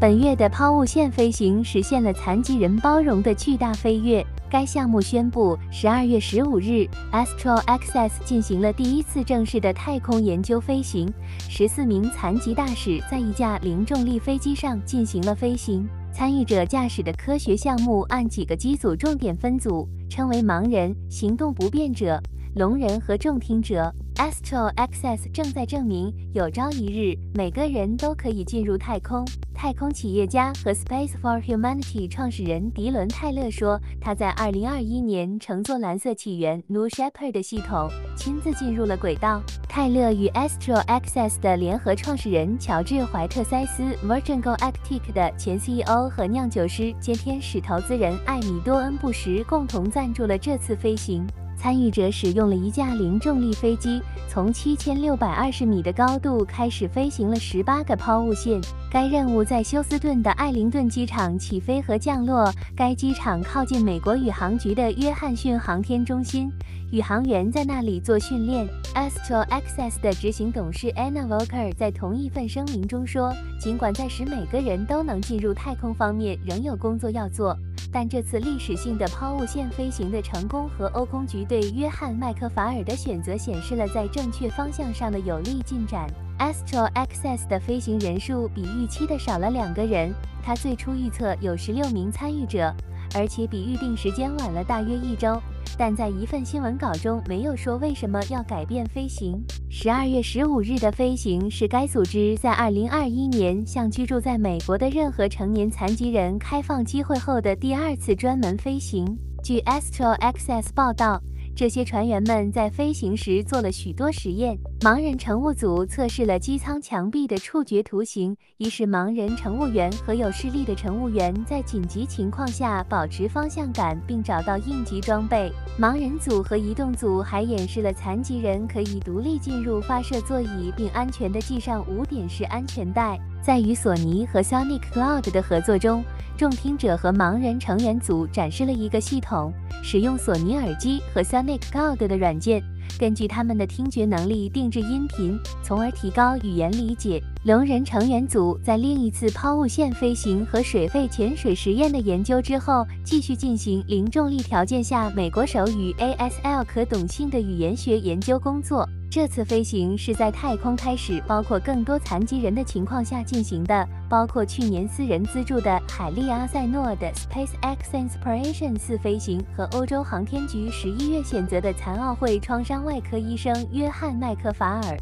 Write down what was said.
本月的抛物线飞行实现了残疾人包容的巨大飞跃。该项目宣布，十二月十五日，Astro Access 进行了第一次正式的太空研究飞行。十四名残疾大使在一架零重力飞机上进行了飞行。参与者驾驶的科学项目按几个机组重点分组，称为盲人、行动不便者。聋人和重听者，Astro Access 正在证明，有朝一日每个人都可以进入太空。太空企业家和 Space for Humanity 创始人迪伦·泰勒说，他在2021年乘坐蓝色起源 New Shepard 系统，亲自进入了轨道。泰勒与 Astro Access 的联合创始人乔治·怀特塞斯 Virgin Galactic 的前 CEO 和酿酒师兼天使投资人艾米多恩·布什共同赞助了这次飞行。参与者使用了一架零重力飞机，从七千六百二十米的高度开始飞行了十八个抛物线。该任务在休斯顿的艾灵顿机场起飞和降落，该机场靠近美国宇航局的约翰逊航天中心。宇航员在那里做训练。Astro Access 的执行董事 Anna Walker 在同一份声明中说：“尽管在使每个人都能进入太空方面仍有工作要做，但这次历史性的抛物线飞行的成功和欧空局对约翰麦克法尔的选择显示了在正确方向上的有力进展。Astro Access 的飞行人数比预期的少了两个人，他最初预测有十六名参与者，而且比预定时间晚了大约一周。”但在一份新闻稿中没有说为什么要改变飞行。十二月十五日的飞行是该组织在二零二一年向居住在美国的任何成年残疾人开放机会后的第二次专门飞行。据 Astro Access 报道。这些船员们在飞行时做了许多实验。盲人乘务组测试了机舱墙壁的触觉图形，以使盲人乘务员和有视力的乘务员在紧急情况下保持方向感，并找到应急装备。盲人组和移动组还演示了残疾人可以独立进入发射座椅，并安全地系上五点式安全带。在与索尼和 Sonic Cloud 的合作中。众听者和盲人成员组展示了一个系统，使用索尼耳机和 Sonic Gold 的软件，根据他们的听觉能力定制音频，从而提高语言理解。聋人成员组在另一次抛物线飞行和水肺潜水实验的研究之后，继续进行零重力条件下美国手语 ASL 可懂性的语言学研究工作。这次飞行是在太空开始，包括更多残疾人的情况下进行的，包括去年私人资助的海利阿塞诺的 SpaceX Inspiration 四飞行和欧洲航天局十一月选择的残奥会创伤外科医生约翰麦克法尔。